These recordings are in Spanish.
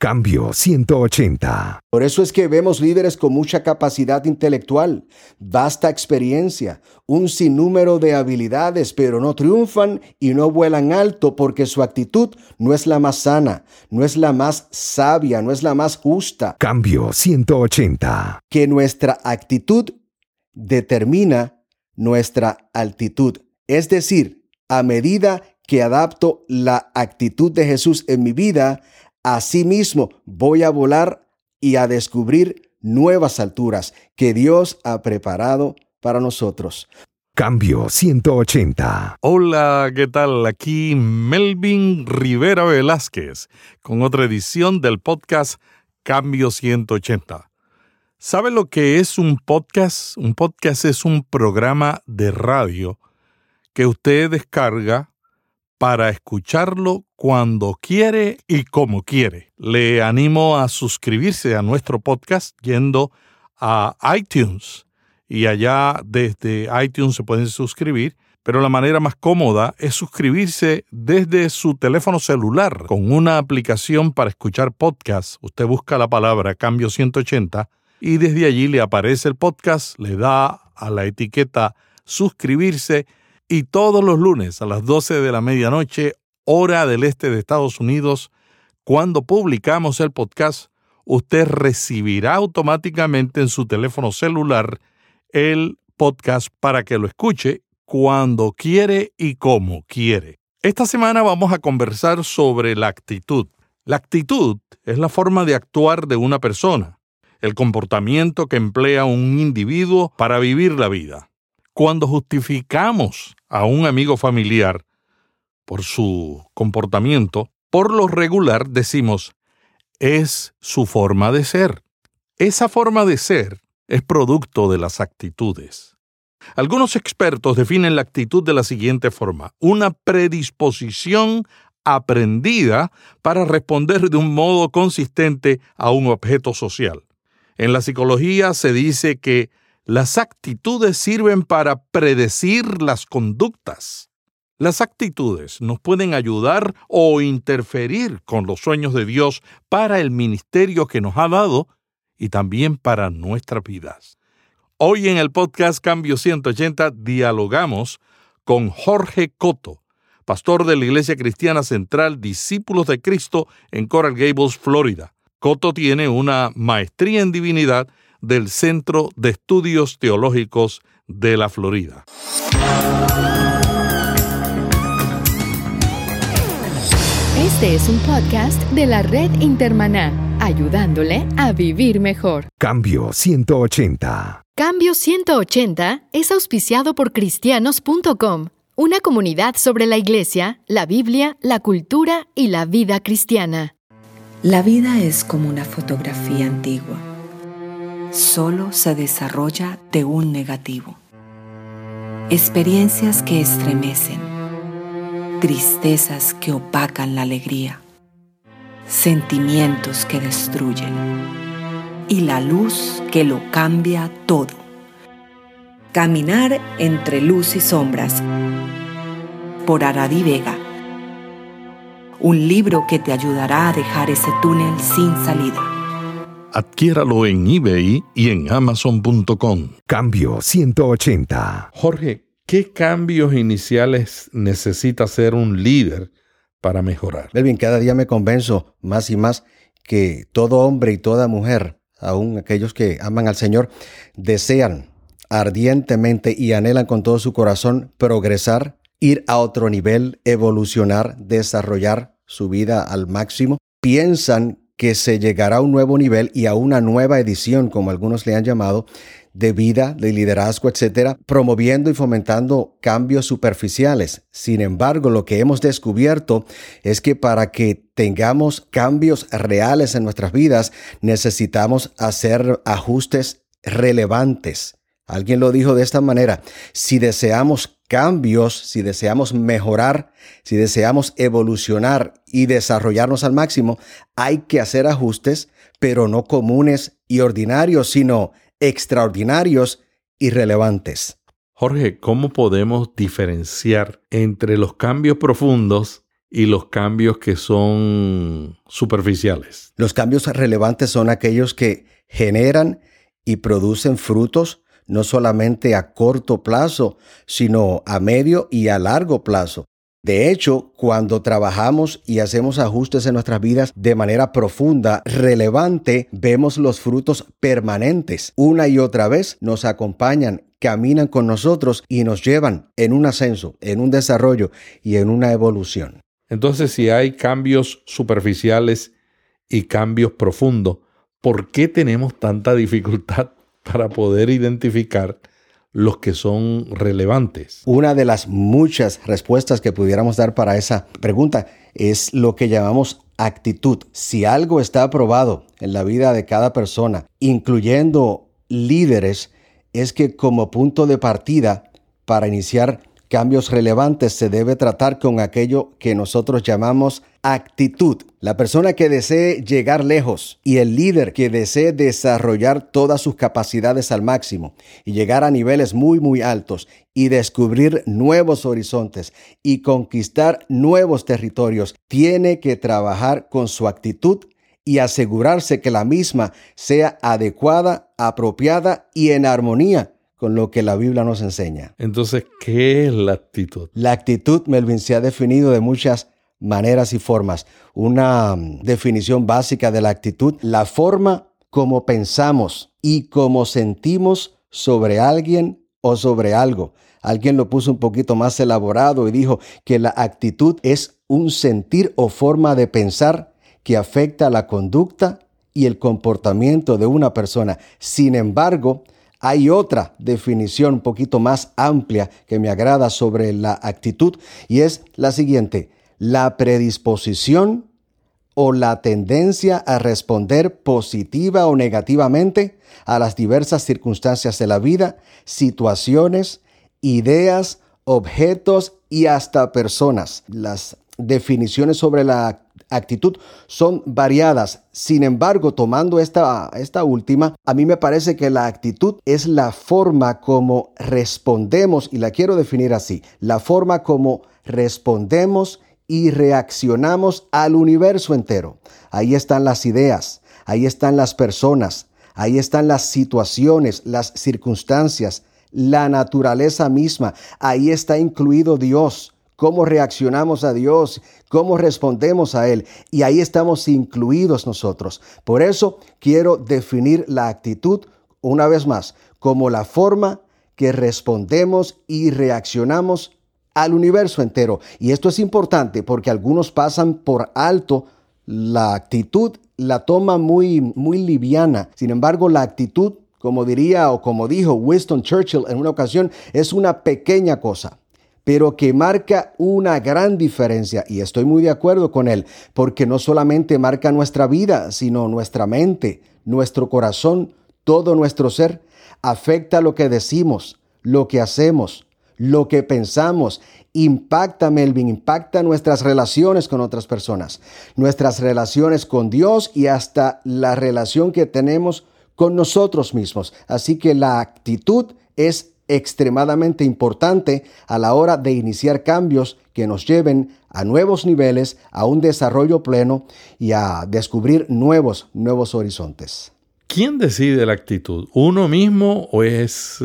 Cambio 180. Por eso es que vemos líderes con mucha capacidad intelectual, vasta experiencia, un sinnúmero de habilidades, pero no triunfan y no vuelan alto porque su actitud no es la más sana, no es la más sabia, no es la más justa. Cambio 180. Que nuestra actitud determina nuestra altitud. Es decir, a medida que adapto la actitud de Jesús en mi vida, Asimismo, voy a volar y a descubrir nuevas alturas que Dios ha preparado para nosotros. Cambio 180. Hola, ¿qué tal? Aquí Melvin Rivera Velázquez con otra edición del podcast Cambio 180. ¿Sabe lo que es un podcast? Un podcast es un programa de radio que usted descarga para escucharlo cuando quiere y como quiere. Le animo a suscribirse a nuestro podcast yendo a iTunes y allá desde iTunes se pueden suscribir, pero la manera más cómoda es suscribirse desde su teléfono celular con una aplicación para escuchar podcasts. Usted busca la palabra cambio 180 y desde allí le aparece el podcast, le da a la etiqueta suscribirse y todos los lunes a las 12 de la medianoche, hora del este de Estados Unidos, cuando publicamos el podcast, usted recibirá automáticamente en su teléfono celular el podcast para que lo escuche cuando quiere y como quiere. Esta semana vamos a conversar sobre la actitud. La actitud es la forma de actuar de una persona, el comportamiento que emplea un individuo para vivir la vida. Cuando justificamos a un amigo familiar por su comportamiento, por lo regular decimos, es su forma de ser. Esa forma de ser es producto de las actitudes. Algunos expertos definen la actitud de la siguiente forma, una predisposición aprendida para responder de un modo consistente a un objeto social. En la psicología se dice que las actitudes sirven para predecir las conductas. Las actitudes nos pueden ayudar o interferir con los sueños de Dios para el ministerio que nos ha dado y también para nuestras vidas. Hoy en el podcast Cambio 180 dialogamos con Jorge Coto, pastor de la Iglesia Cristiana Central Discípulos de Cristo en Coral Gables, Florida. Coto tiene una maestría en divinidad del Centro de Estudios Teológicos de la Florida. Este es un podcast de la red Intermaná, ayudándole a vivir mejor. Cambio 180. Cambio 180 es auspiciado por cristianos.com, una comunidad sobre la iglesia, la Biblia, la cultura y la vida cristiana. La vida es como una fotografía antigua solo se desarrolla de un negativo. Experiencias que estremecen, tristezas que opacan la alegría, sentimientos que destruyen y la luz que lo cambia todo. Caminar entre luz y sombras por Aradi Vega. Un libro que te ayudará a dejar ese túnel sin salida adquiéralo en eBay y en amazon.com. Cambio 180. Jorge, ¿qué cambios iniciales necesita ser un líder para mejorar? Melvin, cada día me convenzo más y más que todo hombre y toda mujer, aun aquellos que aman al Señor, desean ardientemente y anhelan con todo su corazón progresar, ir a otro nivel, evolucionar, desarrollar su vida al máximo. Piensan que se llegará a un nuevo nivel y a una nueva edición, como algunos le han llamado, de vida, de liderazgo, etcétera, promoviendo y fomentando cambios superficiales. Sin embargo, lo que hemos descubierto es que para que tengamos cambios reales en nuestras vidas, necesitamos hacer ajustes relevantes. Alguien lo dijo de esta manera, si deseamos cambios, si deseamos mejorar, si deseamos evolucionar y desarrollarnos al máximo, hay que hacer ajustes, pero no comunes y ordinarios, sino extraordinarios y relevantes. Jorge, ¿cómo podemos diferenciar entre los cambios profundos y los cambios que son superficiales? Los cambios relevantes son aquellos que generan y producen frutos no solamente a corto plazo, sino a medio y a largo plazo. De hecho, cuando trabajamos y hacemos ajustes en nuestras vidas de manera profunda, relevante, vemos los frutos permanentes. Una y otra vez nos acompañan, caminan con nosotros y nos llevan en un ascenso, en un desarrollo y en una evolución. Entonces, si hay cambios superficiales y cambios profundos, ¿por qué tenemos tanta dificultad para poder identificar los que son relevantes? Una de las muchas respuestas que pudiéramos dar para esa pregunta es lo que llamamos actitud. Si algo está aprobado en la vida de cada persona, incluyendo líderes, es que como punto de partida para iniciar cambios relevantes se debe tratar con aquello que nosotros llamamos actitud. La persona que desee llegar lejos y el líder que desee desarrollar todas sus capacidades al máximo y llegar a niveles muy muy altos y descubrir nuevos horizontes y conquistar nuevos territorios, tiene que trabajar con su actitud y asegurarse que la misma sea adecuada, apropiada y en armonía con lo que la Biblia nos enseña. Entonces, ¿qué es la actitud? La actitud, Melvin, se ha definido de muchas maneras y formas. Una mm, definición básica de la actitud, la forma como pensamos y como sentimos sobre alguien o sobre algo. Alguien lo puso un poquito más elaborado y dijo que la actitud es un sentir o forma de pensar que afecta la conducta y el comportamiento de una persona. Sin embargo, hay otra definición un poquito más amplia que me agrada sobre la actitud y es la siguiente, la predisposición o la tendencia a responder positiva o negativamente a las diversas circunstancias de la vida, situaciones, ideas, objetos y hasta personas. Las definiciones sobre la actitud son variadas. Sin embargo, tomando esta, esta última, a mí me parece que la actitud es la forma como respondemos, y la quiero definir así, la forma como respondemos y reaccionamos al universo entero. Ahí están las ideas, ahí están las personas, ahí están las situaciones, las circunstancias, la naturaleza misma, ahí está incluido Dios cómo reaccionamos a Dios, cómo respondemos a Él. Y ahí estamos incluidos nosotros. Por eso quiero definir la actitud una vez más como la forma que respondemos y reaccionamos al universo entero. Y esto es importante porque algunos pasan por alto la actitud, la toma muy, muy liviana. Sin embargo, la actitud, como diría o como dijo Winston Churchill en una ocasión, es una pequeña cosa pero que marca una gran diferencia. Y estoy muy de acuerdo con él, porque no solamente marca nuestra vida, sino nuestra mente, nuestro corazón, todo nuestro ser. Afecta lo que decimos, lo que hacemos, lo que pensamos. Impacta, Melvin, impacta nuestras relaciones con otras personas, nuestras relaciones con Dios y hasta la relación que tenemos con nosotros mismos. Así que la actitud es extremadamente importante a la hora de iniciar cambios que nos lleven a nuevos niveles, a un desarrollo pleno y a descubrir nuevos, nuevos horizontes. ¿Quién decide la actitud? ¿Uno mismo o es,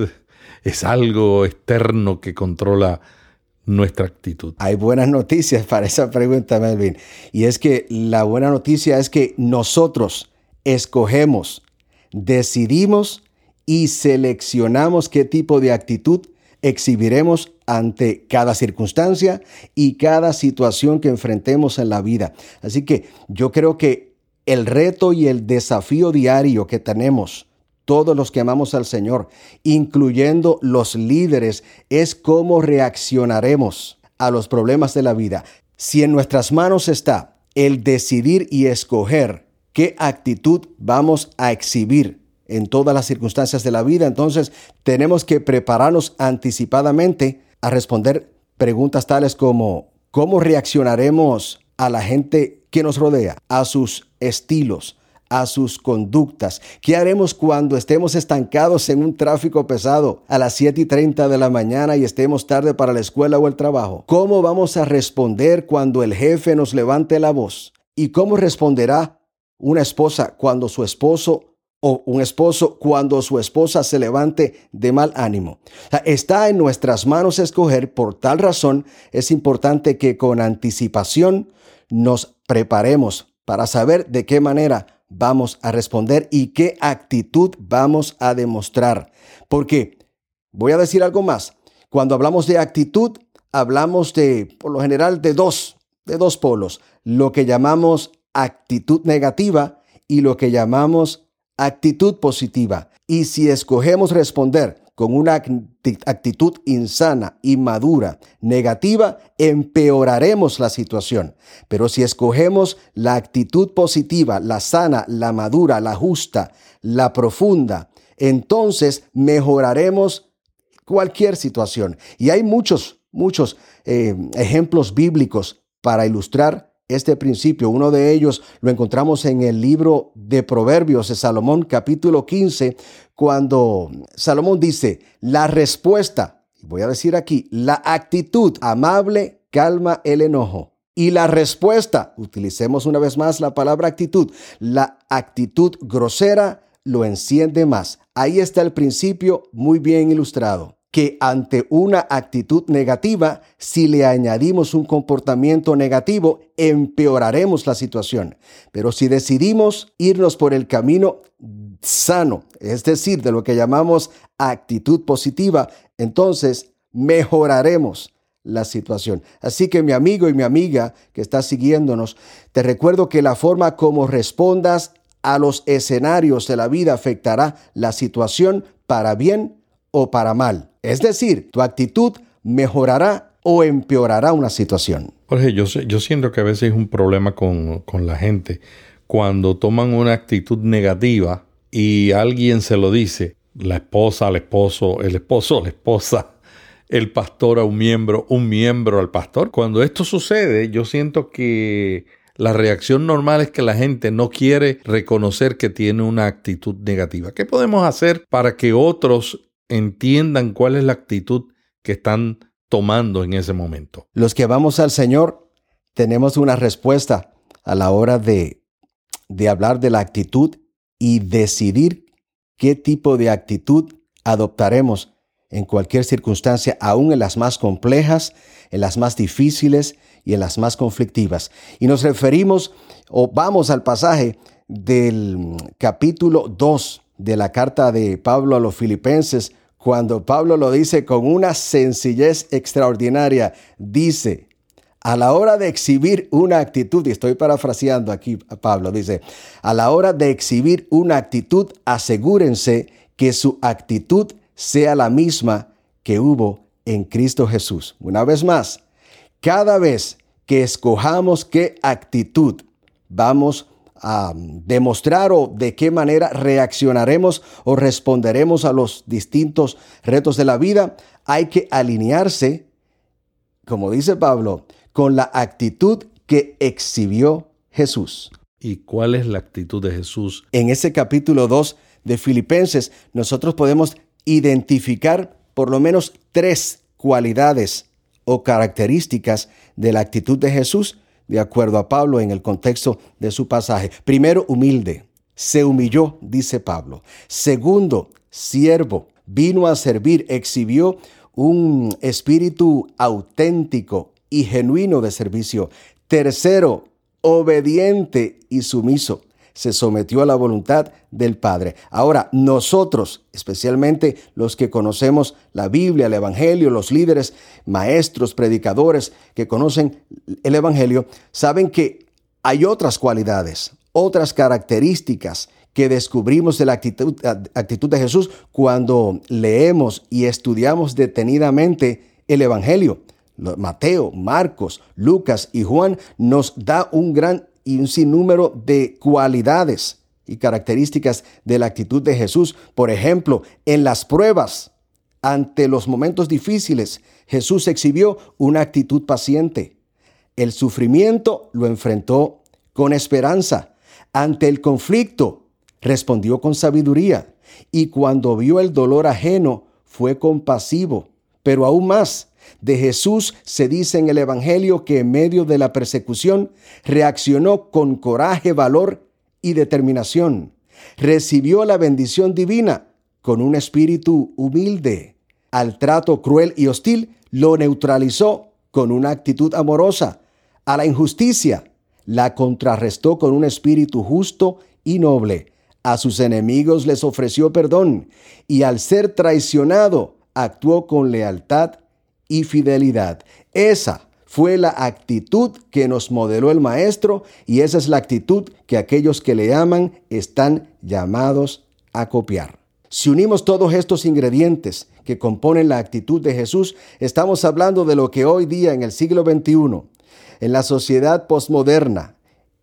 es algo externo que controla nuestra actitud? Hay buenas noticias para esa pregunta, Melvin. Y es que la buena noticia es que nosotros escogemos, decidimos y seleccionamos qué tipo de actitud exhibiremos ante cada circunstancia y cada situación que enfrentemos en la vida. Así que yo creo que el reto y el desafío diario que tenemos todos los que amamos al Señor, incluyendo los líderes, es cómo reaccionaremos a los problemas de la vida. Si en nuestras manos está el decidir y escoger qué actitud vamos a exhibir en todas las circunstancias de la vida. Entonces tenemos que prepararnos anticipadamente a responder preguntas tales como ¿cómo reaccionaremos a la gente que nos rodea, a sus estilos, a sus conductas? ¿Qué haremos cuando estemos estancados en un tráfico pesado a las 7 y 30 de la mañana y estemos tarde para la escuela o el trabajo? ¿Cómo vamos a responder cuando el jefe nos levante la voz? ¿Y cómo responderá una esposa cuando su esposo o un esposo cuando su esposa se levante de mal ánimo. está en nuestras manos escoger, por tal razón es importante que con anticipación nos preparemos para saber de qué manera vamos a responder y qué actitud vamos a demostrar. Porque voy a decir algo más. Cuando hablamos de actitud, hablamos de, por lo general, de dos, de dos polos. Lo que llamamos actitud negativa y lo que llamamos actitud positiva. Y si escogemos responder con una actitud insana, inmadura, negativa, empeoraremos la situación. Pero si escogemos la actitud positiva, la sana, la madura, la justa, la profunda, entonces mejoraremos cualquier situación. Y hay muchos, muchos eh, ejemplos bíblicos para ilustrar este principio. Uno de ellos lo encontramos en el libro de Proverbios de Salomón capítulo 15, cuando Salomón dice, la respuesta, voy a decir aquí, la actitud amable calma el enojo. Y la respuesta, utilicemos una vez más la palabra actitud, la actitud grosera lo enciende más. Ahí está el principio muy bien ilustrado que ante una actitud negativa, si le añadimos un comportamiento negativo, empeoraremos la situación. Pero si decidimos irnos por el camino sano, es decir, de lo que llamamos actitud positiva, entonces mejoraremos la situación. Así que mi amigo y mi amiga que está siguiéndonos, te recuerdo que la forma como respondas a los escenarios de la vida afectará la situación para bien o para mal. Es decir, tu actitud mejorará o empeorará una situación. Jorge, yo, siento que a veces es un problema con, con la gente cuando toman una actitud negativa y alguien se lo dice, la esposa al esposo, el esposo a la esposa, el pastor a un miembro, un miembro al pastor. Cuando esto sucede, yo siento que la reacción normal es que la gente no quiere reconocer que tiene una actitud negativa. ¿Qué podemos hacer para que otros entiendan cuál es la actitud que están tomando en ese momento. Los que vamos al Señor tenemos una respuesta a la hora de, de hablar de la actitud y decidir qué tipo de actitud adoptaremos en cualquier circunstancia, aún en las más complejas, en las más difíciles y en las más conflictivas. Y nos referimos o vamos al pasaje del capítulo 2 de la carta de Pablo a los filipenses, cuando Pablo lo dice con una sencillez extraordinaria, dice, a la hora de exhibir una actitud, y estoy parafraseando aquí a Pablo, dice, a la hora de exhibir una actitud, asegúrense que su actitud sea la misma que hubo en Cristo Jesús. Una vez más, cada vez que escojamos qué actitud vamos a demostrar o de qué manera reaccionaremos o responderemos a los distintos retos de la vida, hay que alinearse, como dice Pablo, con la actitud que exhibió Jesús. ¿Y cuál es la actitud de Jesús? En ese capítulo 2 de Filipenses, nosotros podemos identificar por lo menos tres cualidades o características de la actitud de Jesús de acuerdo a Pablo en el contexto de su pasaje. Primero, humilde. Se humilló, dice Pablo. Segundo, siervo. Vino a servir, exhibió un espíritu auténtico y genuino de servicio. Tercero, obediente y sumiso se sometió a la voluntad del Padre. Ahora, nosotros, especialmente los que conocemos la Biblia, el Evangelio, los líderes, maestros, predicadores que conocen el Evangelio, saben que hay otras cualidades, otras características que descubrimos de la actitud, actitud de Jesús cuando leemos y estudiamos detenidamente el Evangelio. Mateo, Marcos, Lucas y Juan nos da un gran y un sinnúmero de cualidades y características de la actitud de Jesús. Por ejemplo, en las pruebas, ante los momentos difíciles, Jesús exhibió una actitud paciente. El sufrimiento lo enfrentó con esperanza. Ante el conflicto, respondió con sabiduría, y cuando vio el dolor ajeno, fue compasivo. Pero aún más, de Jesús se dice en el Evangelio que en medio de la persecución reaccionó con coraje, valor y determinación. Recibió la bendición divina con un espíritu humilde. Al trato cruel y hostil lo neutralizó con una actitud amorosa. A la injusticia la contrarrestó con un espíritu justo y noble. A sus enemigos les ofreció perdón y al ser traicionado actuó con lealtad y fidelidad. Esa fue la actitud que nos modeló el Maestro y esa es la actitud que aquellos que le aman están llamados a copiar. Si unimos todos estos ingredientes que componen la actitud de Jesús, estamos hablando de lo que hoy día en el siglo XXI, en la sociedad posmoderna,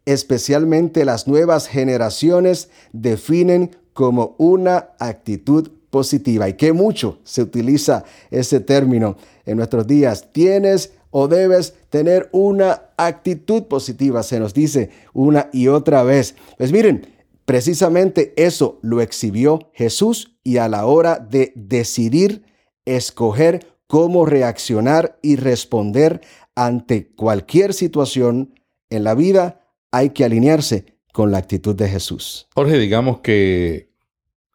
especialmente las nuevas generaciones, definen como una actitud positiva y que mucho se utiliza ese término en nuestros días. Tienes o debes tener una actitud positiva, se nos dice una y otra vez. Pues miren, precisamente eso lo exhibió Jesús y a la hora de decidir, escoger cómo reaccionar y responder ante cualquier situación en la vida, hay que alinearse con la actitud de Jesús. Jorge, digamos que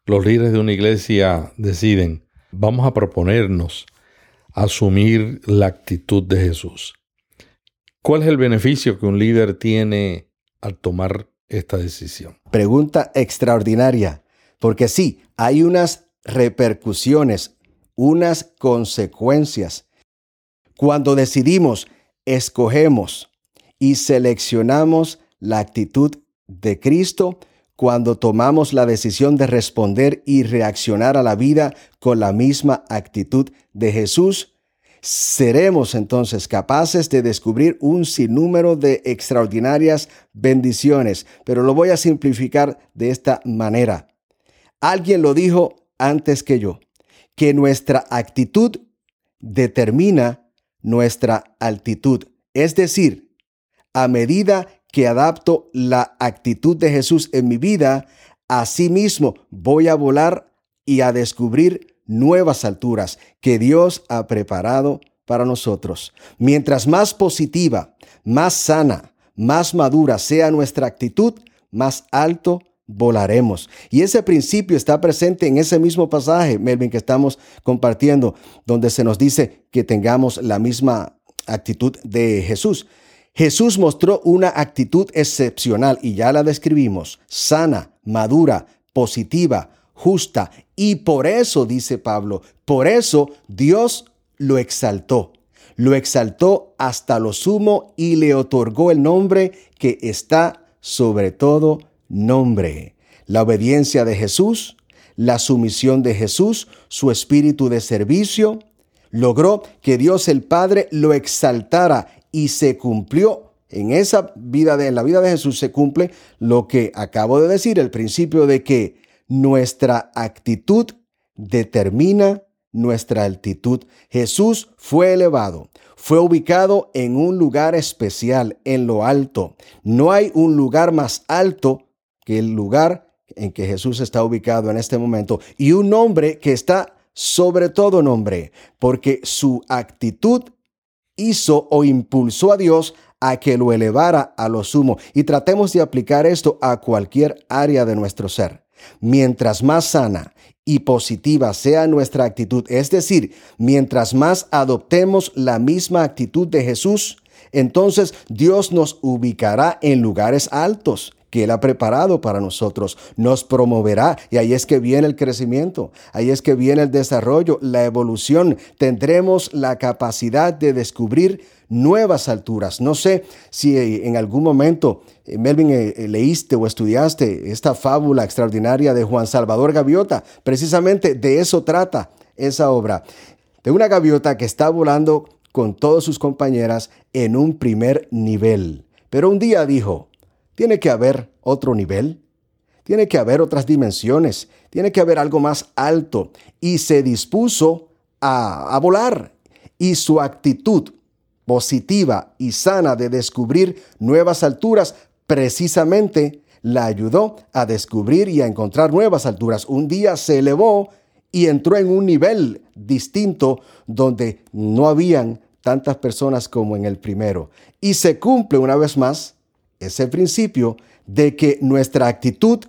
los líderes de una iglesia deciden, vamos a proponernos asumir la actitud de Jesús. ¿Cuál es el beneficio que un líder tiene al tomar esta decisión? Pregunta extraordinaria, porque sí, hay unas repercusiones, unas consecuencias. Cuando decidimos, escogemos y seleccionamos la actitud de Cristo, cuando tomamos la decisión de responder y reaccionar a la vida con la misma actitud de Jesús, seremos entonces capaces de descubrir un sinnúmero de extraordinarias bendiciones. Pero lo voy a simplificar de esta manera. Alguien lo dijo antes que yo, que nuestra actitud determina nuestra altitud. Es decir, a medida que adapto la actitud de Jesús en mi vida, mismo voy a volar y a descubrir nuevas alturas que Dios ha preparado para nosotros. Mientras más positiva, más sana, más madura sea nuestra actitud, más alto volaremos. Y ese principio está presente en ese mismo pasaje, Melvin, que estamos compartiendo, donde se nos dice que tengamos la misma actitud de Jesús. Jesús mostró una actitud excepcional y ya la describimos, sana, madura, positiva, justa. Y por eso, dice Pablo, por eso Dios lo exaltó. Lo exaltó hasta lo sumo y le otorgó el nombre que está sobre todo nombre. La obediencia de Jesús, la sumisión de Jesús, su espíritu de servicio, logró que Dios el Padre lo exaltara y se cumplió en esa vida de en la vida de Jesús se cumple lo que acabo de decir, el principio de que nuestra actitud determina nuestra altitud. Jesús fue elevado, fue ubicado en un lugar especial, en lo alto. No hay un lugar más alto que el lugar en que Jesús está ubicado en este momento y un nombre que está sobre todo nombre, porque su actitud hizo o impulsó a Dios a que lo elevara a lo sumo. Y tratemos de aplicar esto a cualquier área de nuestro ser. Mientras más sana y positiva sea nuestra actitud, es decir, mientras más adoptemos la misma actitud de Jesús, entonces Dios nos ubicará en lugares altos que Él ha preparado para nosotros, nos promoverá y ahí es que viene el crecimiento, ahí es que viene el desarrollo, la evolución. Tendremos la capacidad de descubrir nuevas alturas. No sé si eh, en algún momento, eh, Melvin, eh, leíste o estudiaste esta fábula extraordinaria de Juan Salvador Gaviota. Precisamente de eso trata esa obra. De una gaviota que está volando con todas sus compañeras en un primer nivel. Pero un día dijo, tiene que haber otro nivel, tiene que haber otras dimensiones, tiene que haber algo más alto. Y se dispuso a, volar. Y su actitud positiva y sana de descubrir nuevas alturas precisamente la ayudó a descubrir y a encontrar nuevas alturas. Un día se elevó y entró en un nivel distinto donde no habían tantas personas como en el primero. Y se cumple una vez más ese principio de que nuestra actitud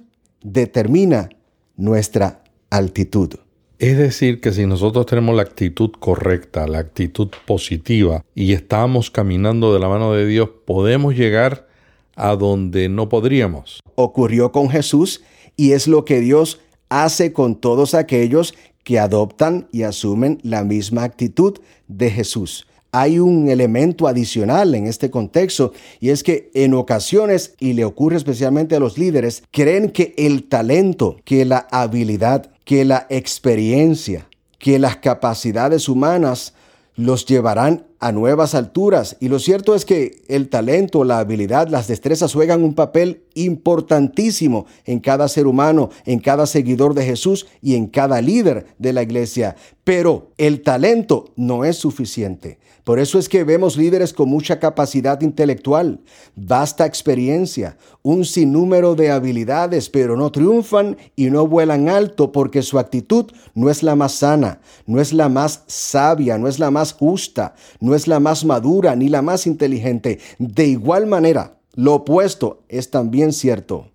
determina nuestra altitud. Es decir, que si nosotros tenemos la actitud correcta, la actitud positiva y estamos caminando de la mano de Dios, podemos llegar a donde no podríamos. Ocurrió con Jesús y es lo que Dios hace con todos aquellos que adoptan y asumen la misma actitud de Jesús hay un elemento adicional en este contexto y es que en ocasiones, y le ocurre especialmente a los líderes, creen que el talento, que la habilidad, que la experiencia, que las capacidades humanas los llevarán a nuevas alturas. Y lo cierto es que el talento, la habilidad, las destrezas juegan un papel importantísimo en cada ser humano, en cada seguidor de Jesús y en cada líder de la iglesia. Pero el talento no es suficiente. Por eso es que vemos líderes con mucha capacidad intelectual, vasta experiencia, un sinnúmero de habilidades, pero no triunfan y no vuelan alto porque su actitud no es la más sana, no es la más sabia, no es la más justa, no es la más madura ni la más inteligente. De igual manera, lo opuesto es también cierto.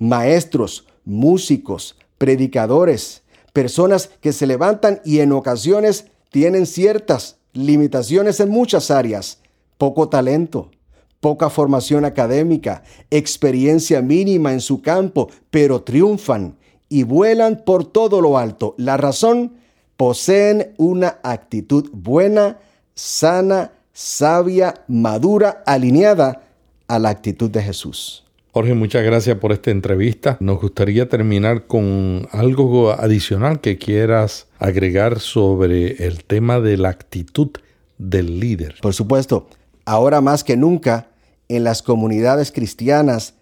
Maestros, músicos, predicadores, personas que se levantan y en ocasiones tienen ciertas limitaciones en muchas áreas, poco talento, poca formación académica, experiencia mínima en su campo, pero triunfan y vuelan por todo lo alto. La razón, poseen una actitud buena, sana, sabia, madura, alineada a la actitud de Jesús. Jorge, muchas gracias por esta entrevista. Nos gustaría terminar con algo adicional que quieras agregar sobre el tema de la actitud del líder. Por supuesto, ahora más que nunca en las comunidades cristianas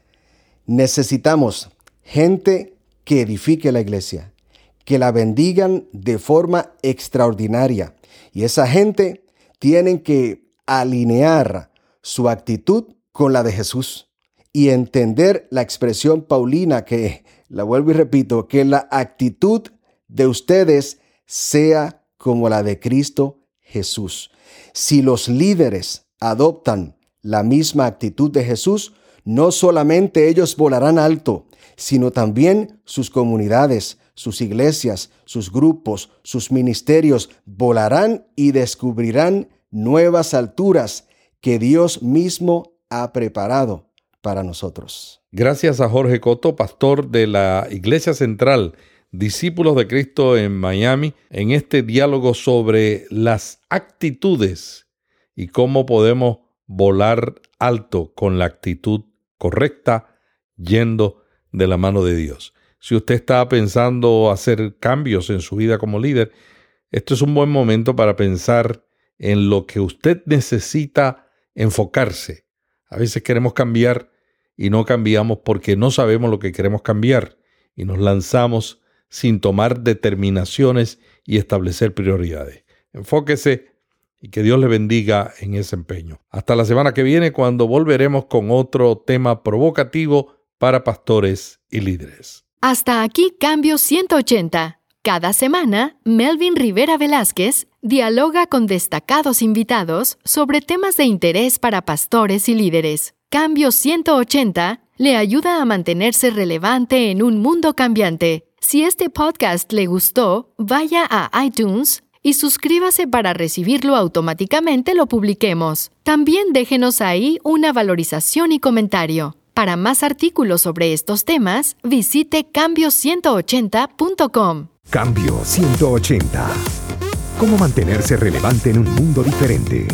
necesitamos gente que edifique la iglesia, que la bendigan de forma extraordinaria. Y esa gente tiene que alinear su actitud con la de Jesús y entender la expresión paulina que, la vuelvo y repito, que la actitud de ustedes sea como la de Cristo Jesús. Si los líderes adoptan la misma actitud de Jesús, no solamente ellos volarán alto, sino también sus comunidades, sus iglesias, sus grupos, sus ministerios volarán y descubrirán nuevas alturas que Dios mismo ha preparado para nosotros. Gracias a Jorge Coto, pastor de la Iglesia Central, discípulos de Cristo en Miami, en este diálogo sobre las actitudes y cómo podemos volar alto con la actitud correcta yendo de la mano de Dios. Si usted está pensando hacer cambios en su vida como líder, esto es un buen momento para pensar en lo que usted necesita enfocarse a veces queremos cambiar y no cambiamos porque no sabemos lo que queremos cambiar y nos lanzamos sin tomar determinaciones y establecer prioridades. Enfóquese y que Dios le bendiga en ese empeño. Hasta la semana que viene cuando volveremos con otro tema provocativo para pastores y líderes. Hasta aquí Cambio 180. Cada semana, Melvin Rivera Velázquez dialoga con destacados invitados sobre temas de interés para pastores y líderes. Cambio 180 le ayuda a mantenerse relevante en un mundo cambiante. Si este podcast le gustó, vaya a iTunes y suscríbase para recibirlo automáticamente lo publiquemos. También déjenos ahí una valorización y comentario. Para más artículos sobre estos temas, visite cambio180.com. Cambio 180. ¿Cómo mantenerse relevante en un mundo diferente?